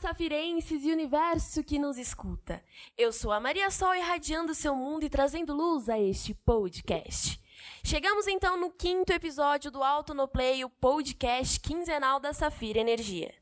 safirenses e universo que nos escuta. Eu sou a Maria Sol irradiando seu mundo e trazendo luz a este podcast. Chegamos então no quinto episódio do Alto no Play, o podcast quinzenal da Safira Energia.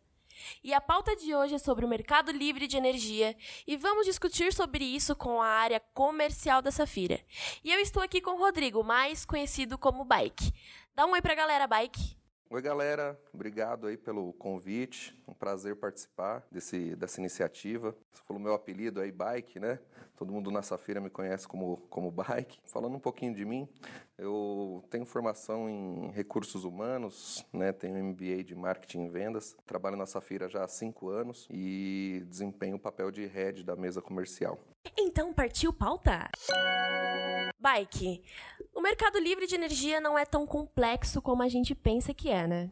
E a pauta de hoje é sobre o mercado livre de energia e vamos discutir sobre isso com a área comercial da Safira. E eu estou aqui com o Rodrigo, mais conhecido como Bike. Dá um oi pra galera, Bike. Oi, galera. Obrigado aí pelo convite. Um prazer participar desse, dessa iniciativa. Você falou meu apelido aí, Bike, né? Todo mundo na Safira me conhece como, como Bike. Falando um pouquinho de mim, eu tenho formação em recursos humanos, né? Tenho MBA de marketing e vendas. Trabalho na Safira já há cinco anos e desempenho o papel de head da mesa comercial. Então partiu pauta? Bike. O mercado livre de energia não é tão complexo como a gente pensa que é, né?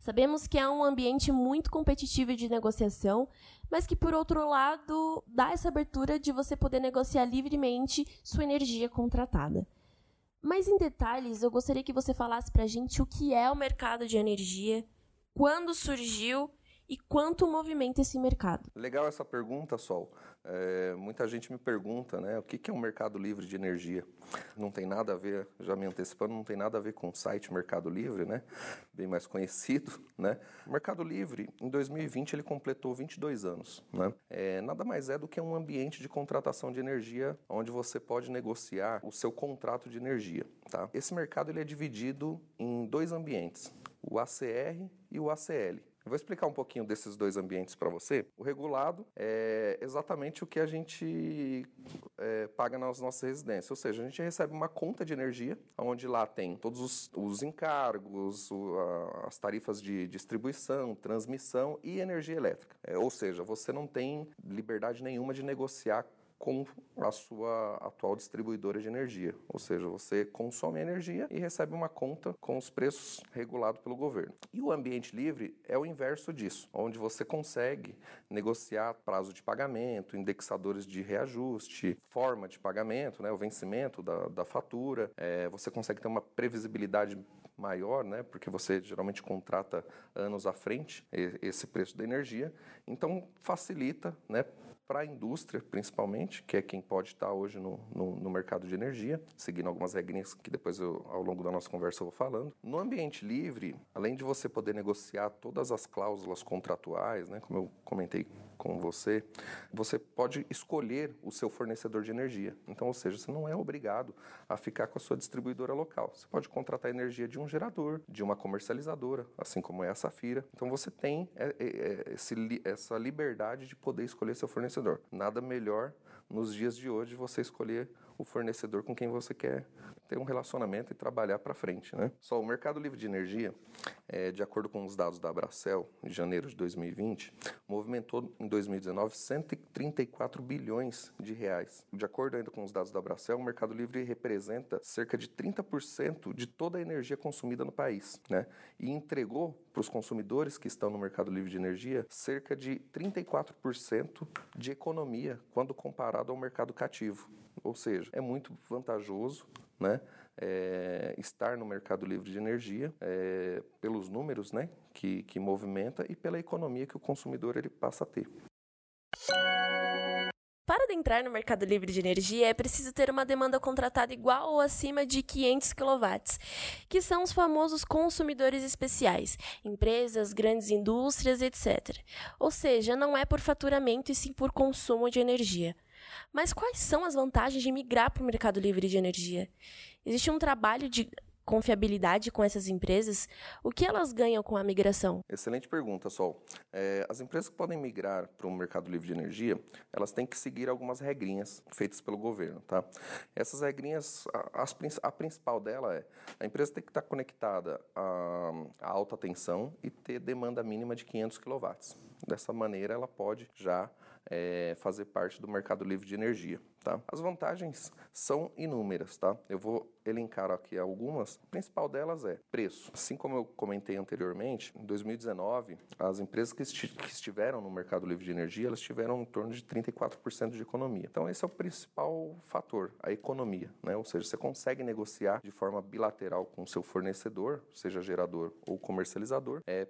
Sabemos que é um ambiente muito competitivo de negociação, mas que, por outro lado, dá essa abertura de você poder negociar livremente sua energia contratada. Mas, em detalhes, eu gostaria que você falasse para a gente o que é o mercado de energia, quando surgiu e quanto movimenta esse mercado? Legal essa pergunta, Sol. É, muita gente me pergunta, né, o que, que é um mercado livre de energia? Não tem nada a ver, já me antecipando, não tem nada a ver com o site Mercado Livre, né, bem mais conhecido, né. O Mercado Livre, em 2020, ele completou 22 anos, né. É, nada mais é do que um ambiente de contratação de energia onde você pode negociar o seu contrato de energia, tá? Esse mercado ele é dividido em dois ambientes, o ACR e o ACL. Eu vou explicar um pouquinho desses dois ambientes para você. O regulado é exatamente o que a gente é, paga nas nossas residências, ou seja, a gente recebe uma conta de energia, onde lá tem todos os, os encargos, o, a, as tarifas de distribuição, transmissão e energia elétrica. É, ou seja, você não tem liberdade nenhuma de negociar com a sua atual distribuidora de energia. Ou seja, você consome energia e recebe uma conta com os preços regulados pelo governo. E o ambiente livre é o inverso disso, onde você consegue negociar prazo de pagamento, indexadores de reajuste, forma de pagamento, né, o vencimento da, da fatura. É, você consegue ter uma previsibilidade maior, né, porque você geralmente contrata anos à frente esse preço da energia. Então facilita, né, para a indústria, principalmente, que é quem pode estar hoje no, no, no, mercado de energia, seguindo algumas regrinhas que depois eu, ao longo da nossa conversa eu vou falando. No ambiente livre, além de você poder negociar todas as cláusulas contratuais, né, como eu comentei com você, você pode escolher o seu fornecedor de energia. Então, ou seja, você não é obrigado a ficar com a sua distribuidora local. Você pode contratar energia de um gerador, de uma comercializadora, assim como é a Safira. Então, você tem é, é, é, esse, essa liberdade de poder escolher seu fornecedor. Nada melhor nos dias de hoje você escolher o fornecedor com quem você quer ter um relacionamento e trabalhar para frente, né? Só o mercado livre de energia, é, de acordo com os dados da Abracel, de janeiro de 2020, movimentou em 2019 134 bilhões de reais. De acordo ainda com os dados da Abracel, o mercado livre representa cerca de 30% de toda a energia consumida no país, né? E entregou para os consumidores que estão no mercado livre de energia cerca de 34% de economia quando comparado ao mercado cativo. Ou seja, é muito vantajoso né, é, estar no mercado livre de energia é, pelos números né, que, que movimenta e pela economia que o consumidor ele passa a ter. Para adentrar no mercado livre de energia, é preciso ter uma demanda contratada igual ou acima de 500 kW, que são os famosos consumidores especiais, empresas, grandes indústrias, etc. Ou seja, não é por faturamento e sim por consumo de energia. Mas quais são as vantagens de migrar para o mercado livre de energia? Existe um trabalho de confiabilidade com essas empresas? O que elas ganham com a migração? Excelente pergunta, Sol. É, as empresas que podem migrar para o mercado livre de energia, elas têm que seguir algumas regrinhas feitas pelo governo, tá? Essas regrinhas, a, a principal dela é a empresa tem que estar conectada a, a alta tensão e ter demanda mínima de 500 kW. Dessa maneira, ela pode já é, fazer parte do mercado livre de energia. Tá? As vantagens são inúmeras, tá? Eu vou elencar aqui algumas. A principal delas é preço. Assim como eu comentei anteriormente, em 2019, as empresas que, esti que estiveram no mercado livre de energia, elas tiveram em torno de 34% de economia. Então esse é o principal fator, a economia, né? Ou seja, você consegue negociar de forma bilateral com o seu fornecedor, seja gerador ou comercializador, é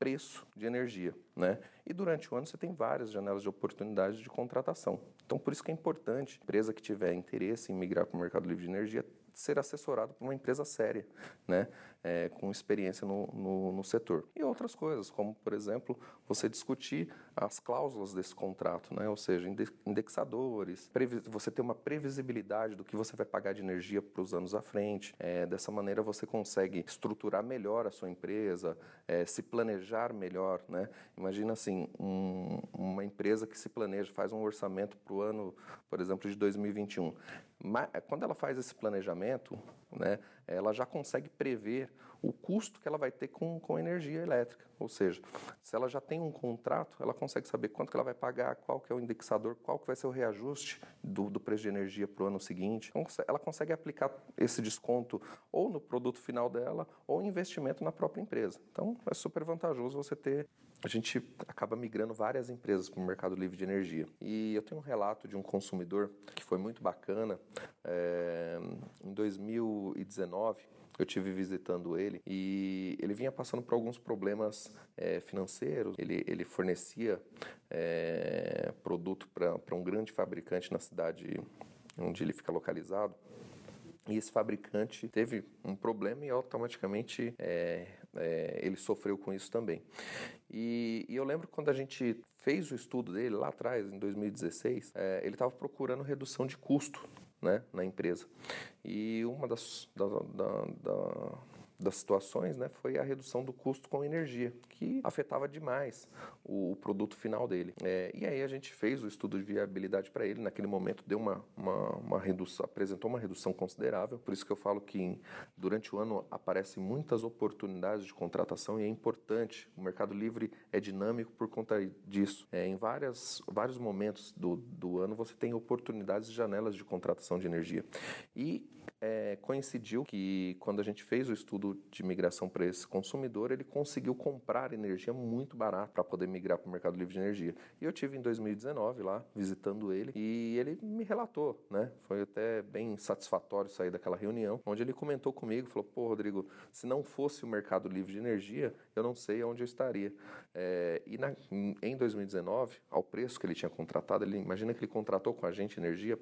preço de energia, né? E durante o ano você tem várias janelas de oportunidades de contratação. Então, por isso que é importante, a empresa que tiver interesse em migrar para o mercado livre de energia, ser assessorado por uma empresa séria, né, é, com experiência no, no, no, setor. E outras coisas, como, por exemplo, você discutir as cláusulas desse contrato, né, ou seja, indexadores, você ter uma previsibilidade do que você vai pagar de energia para os anos à frente. É, dessa maneira, você consegue estruturar melhor a sua empresa, é, se planejar melhor. Né? Imagina assim, um, uma empresa que se planeja, faz um orçamento para o ano, por exemplo, de 2021. Mas, quando ela faz esse planejamento, né, ela já consegue prever o custo que ela vai ter com, com energia elétrica. Ou seja, se ela já tem um contrato, ela consegue saber quanto que ela vai pagar, qual que é o indexador, qual que vai ser o reajuste do, do preço de energia para o ano seguinte. Então, ela consegue aplicar esse desconto ou no produto final dela ou investimento na própria empresa. Então, é super vantajoso você ter a gente acaba migrando várias empresas para o mercado livre de energia. E eu tenho um relato de um consumidor que foi muito bacana. É, em 2019, eu tive visitando ele e ele vinha passando por alguns problemas é, financeiros. Ele, ele fornecia é, produto para um grande fabricante na cidade onde ele fica localizado. E esse fabricante teve um problema e automaticamente é, é, ele sofreu com isso também. E, e, eu lembro quando a gente fez o estudo dele lá atrás, em 2016, é, ele estava procurando redução de custo né, na empresa. E uma das, da, da, da das situações né, foi a redução do custo com energia, que afetava demais o, o produto final dele. É, e aí a gente fez o estudo de viabilidade para ele, naquele momento deu uma, uma, uma, redução, apresentou uma redução considerável, por isso que eu falo que durante o ano aparecem muitas oportunidades de contratação e é importante, o mercado livre é dinâmico por conta disso. É, em várias, vários momentos do, do ano você tem oportunidades e janelas de contratação de energia. E é, coincidiu que quando a gente fez o estudo de migração para esse consumidor, ele conseguiu comprar energia muito barata para poder migrar para o mercado livre de energia. E eu tive em 2019 lá visitando ele e ele me relatou, né? Foi até bem satisfatório sair daquela reunião, onde ele comentou comigo, falou: "Pô, Rodrigo, se não fosse o mercado livre de energia, eu não sei onde eu estaria". É, e na, em 2019, ao preço que ele tinha contratado, ele imagina que ele contratou com a gente energia,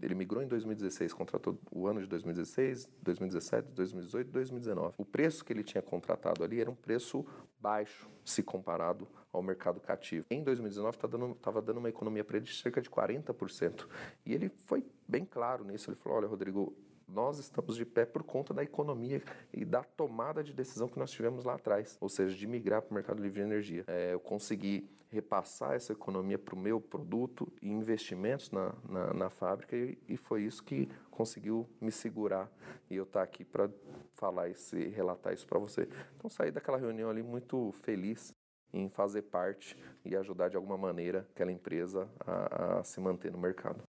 ele migrou em 2016, contratou o ano de 2016, 2017, 2018, 2019. O preço que ele tinha contratado ali era um preço baixo se comparado ao mercado cativo. Em 2019 estava dando, tava dando uma economia para ele de cerca de 40%. E ele foi bem claro nisso. Ele falou: olha, Rodrigo, nós estamos de pé por conta da economia e da tomada de decisão que nós tivemos lá atrás, ou seja, de migrar para o mercado livre de energia. É, eu consegui repassar essa economia para o meu produto e investimentos na, na, na fábrica e, e, foi isso que conseguiu me segurar e eu estar tá aqui para falar e relatar isso para você. Então saí daquela reunião ali muito feliz em fazer parte e ajudar de alguma maneira aquela empresa a, a se manter no mercado.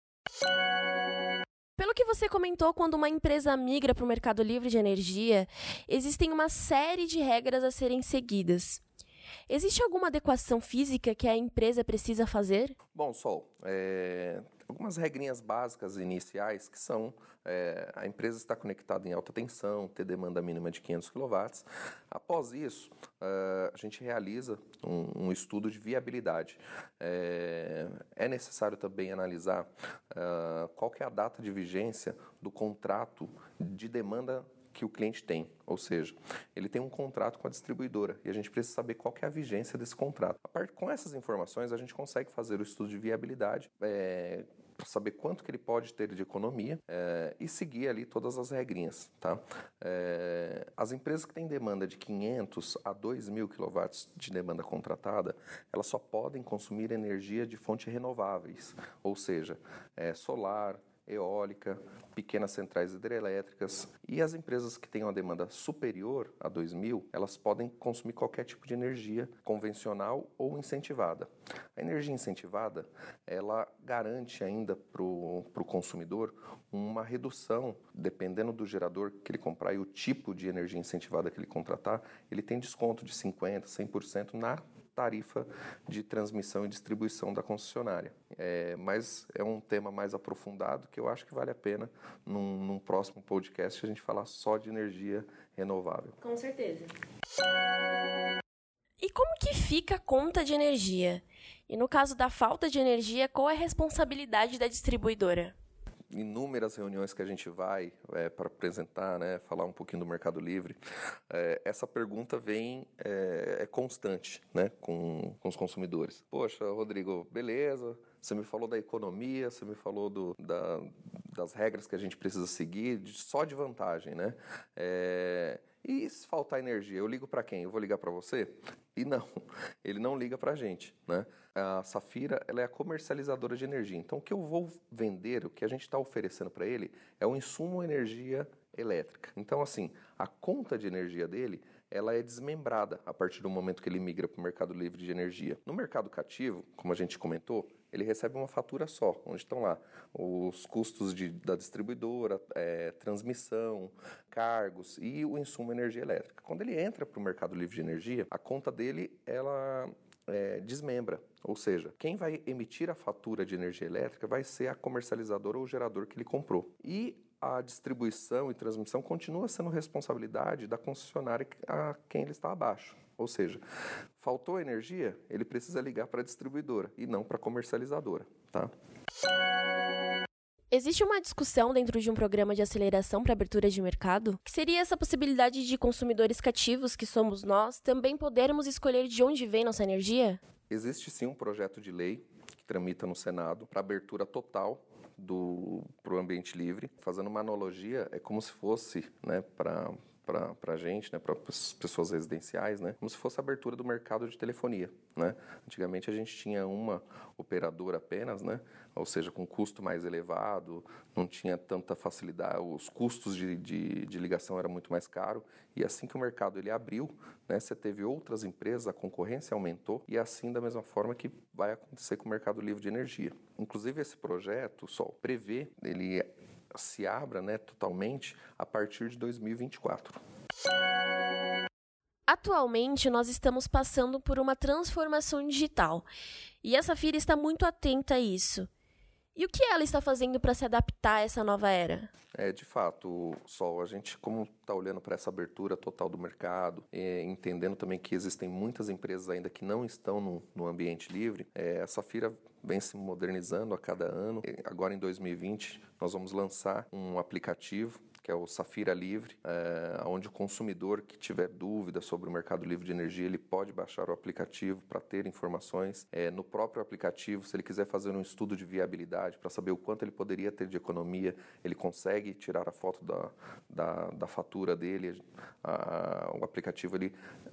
Que você comentou, quando uma empresa migra para o mercado livre de energia, existem uma série de regras a serem seguidas. Existe alguma adequação física que a empresa precisa fazer? Bom, Sol, é, algumas regrinhas básicas iniciais que são é, a empresa está conectada em alta tensão, ter demanda mínima de 500 kW. Após isso, uh, a gente realiza um, um estudo de viabilidade. É, é necessário também analisar qual é a data de vigência do contrato de demanda que o cliente tem, ou seja, ele tem um contrato com a distribuidora e a gente precisa saber qual é a vigência desse contrato. A parte, com essas informações, a gente consegue fazer o estudo de viabilidade, é, para saber quanto que ele pode ter de economia é, e seguir ali todas as regrinhas, tá? É, as empresas que têm demanda de 500 a 2 mil kW de demanda contratada, elas só podem consumir energia de fontes renováveis, ou seja, é, solar, eólica, pequenas centrais hidrelétricas. E as empresas que têm uma demanda superior a 2.000, elas podem consumir qualquer tipo de energia convencional ou incentivada. A energia incentivada, ela garante ainda para o consumidor uma redução, dependendo do gerador que ele comprar e o tipo de energia incentivada que ele contratar, ele tem desconto de 50%, 100% na tarifa de transmissão e distribuição da concessionária. É, mas é um tema mais aprofundado que eu acho que vale a pena num, num próximo podcast a gente falar só de energia renovável. Com certeza. E como que fica a conta de energia? E no caso da falta de energia, qual é a responsabilidade da distribuidora? Inúmeras reuniões que a gente vai é, para apresentar, né, falar um pouquinho do Mercado Livre, é, essa pergunta vem é, é constante, né, com, com os consumidores. Poxa, Rodrigo, beleza? Você me falou da economia, você me falou do, da, das regras que a gente precisa seguir, só de vantagem, né? É, e se faltar energia, eu ligo para quem? Eu vou ligar para você? E não, ele não liga para a gente, né? A Safira ela é a comercializadora de energia. Então, o que eu vou vender, o que a gente está oferecendo para ele, é o insumo energia elétrica. Então, assim, a conta de energia dele ela é desmembrada a partir do momento que ele migra para o mercado livre de energia. No mercado cativo, como a gente comentou, ele recebe uma fatura só, onde estão lá os custos de, da distribuidora, é, transmissão, cargos e o insumo energia elétrica. Quando ele entra para o mercado livre de energia, a conta dele ela é, desmembra, ou seja, quem vai emitir a fatura de energia elétrica vai ser a comercializadora ou o gerador que ele comprou. E a distribuição e transmissão continua sendo responsabilidade da concessionária a quem ele está abaixo. Ou seja, faltou energia, ele precisa ligar para a distribuidora e não para a comercializadora, tá? Existe uma discussão dentro de um programa de aceleração para abertura de mercado? Que seria essa possibilidade de consumidores cativos, que somos nós, também podermos escolher de onde vem nossa energia? Existe sim um projeto de lei que tramita no Senado para abertura total do pro ambiente livre, fazendo uma analogia, é como se fosse, né, para para a gente, né, para as pessoas residenciais, né, como se fosse a abertura do mercado de telefonia. Né? Antigamente a gente tinha uma operadora apenas, né, ou seja, com custo mais elevado, não tinha tanta facilidade, os custos de, de, de ligação eram muito mais caros, e assim que o mercado ele abriu, né, você teve outras empresas, a concorrência aumentou, e assim da mesma forma que vai acontecer com o mercado livre de energia. Inclusive esse projeto, Sol, prevê, ele se abra né, totalmente a partir de 2024. Atualmente, nós estamos passando por uma transformação digital e a Safira está muito atenta a isso. E o que ela está fazendo para se adaptar a essa nova era? É, de fato, Sol, a gente, como está olhando para essa abertura total do mercado, é, entendendo também que existem muitas empresas ainda que não estão no, no ambiente livre, é, a Safira vem se modernizando a cada ano. Agora, em 2020, nós vamos lançar um aplicativo que é o Safira Livre, é, onde o consumidor que tiver dúvida sobre o mercado livre de energia, ele pode baixar o aplicativo para ter informações. É, no próprio aplicativo, se ele quiser fazer um estudo de viabilidade para saber o quanto ele poderia ter de economia, ele consegue tirar a foto da, da, da fatura dele. A, o aplicativo ele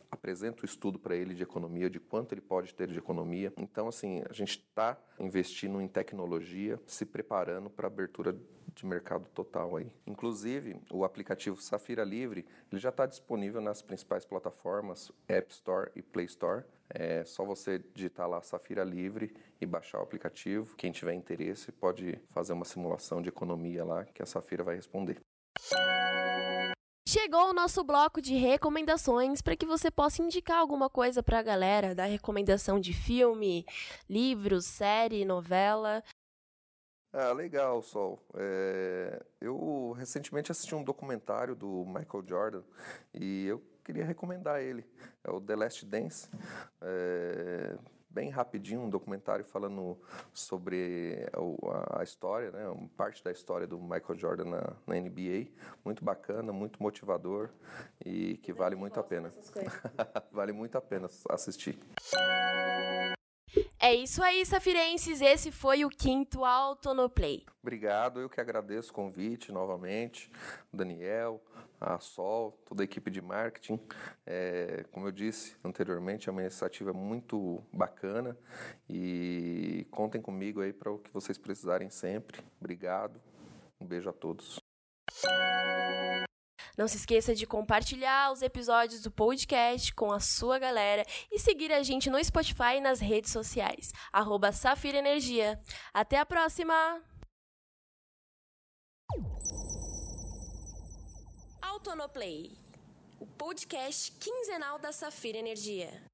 apresenta o estudo para ele de economia, de quanto ele pode ter de economia. Então, assim, a gente está investindo em tecnologia, se preparando para a abertura de mercado total aí. Inclusive, o aplicativo Safira Livre, ele já está disponível nas principais plataformas App Store e Play Store. É só você digitar lá Safira Livre e baixar o aplicativo. Quem tiver interesse pode fazer uma simulação de economia lá que a Safira vai responder. Chegou o nosso bloco de recomendações para que você possa indicar alguma coisa para a galera, dar recomendação de filme, livros, série, novela. Ah, legal, Sol. É, eu recentemente assisti um documentário do Michael Jordan e eu queria recomendar ele. É o The Last Dance. É, bem rapidinho, um documentário falando sobre a, a, história, né, parte da história do Michael Jordan na, na NBA. Muito bacana, muito motivador e que vale muito a pena. vale muito a pena assistir. É isso aí, Safirenses. Esse foi o quinto Autonoplay. Obrigado, eu que agradeço o convite novamente, Daniel, a Sol, toda a equipe de marketing. É, como eu disse anteriormente, é uma iniciativa muito bacana e contem comigo aí para o que vocês precisarem sempre. Obrigado, um beijo a todos. Não se esqueça de compartilhar os episódios do podcast com a sua galera e seguir a gente no Spotify e nas redes sociais. Arroba Safira Energia. Até a próxima! Autonoplay, o podcast quinzenal da Safira Energia.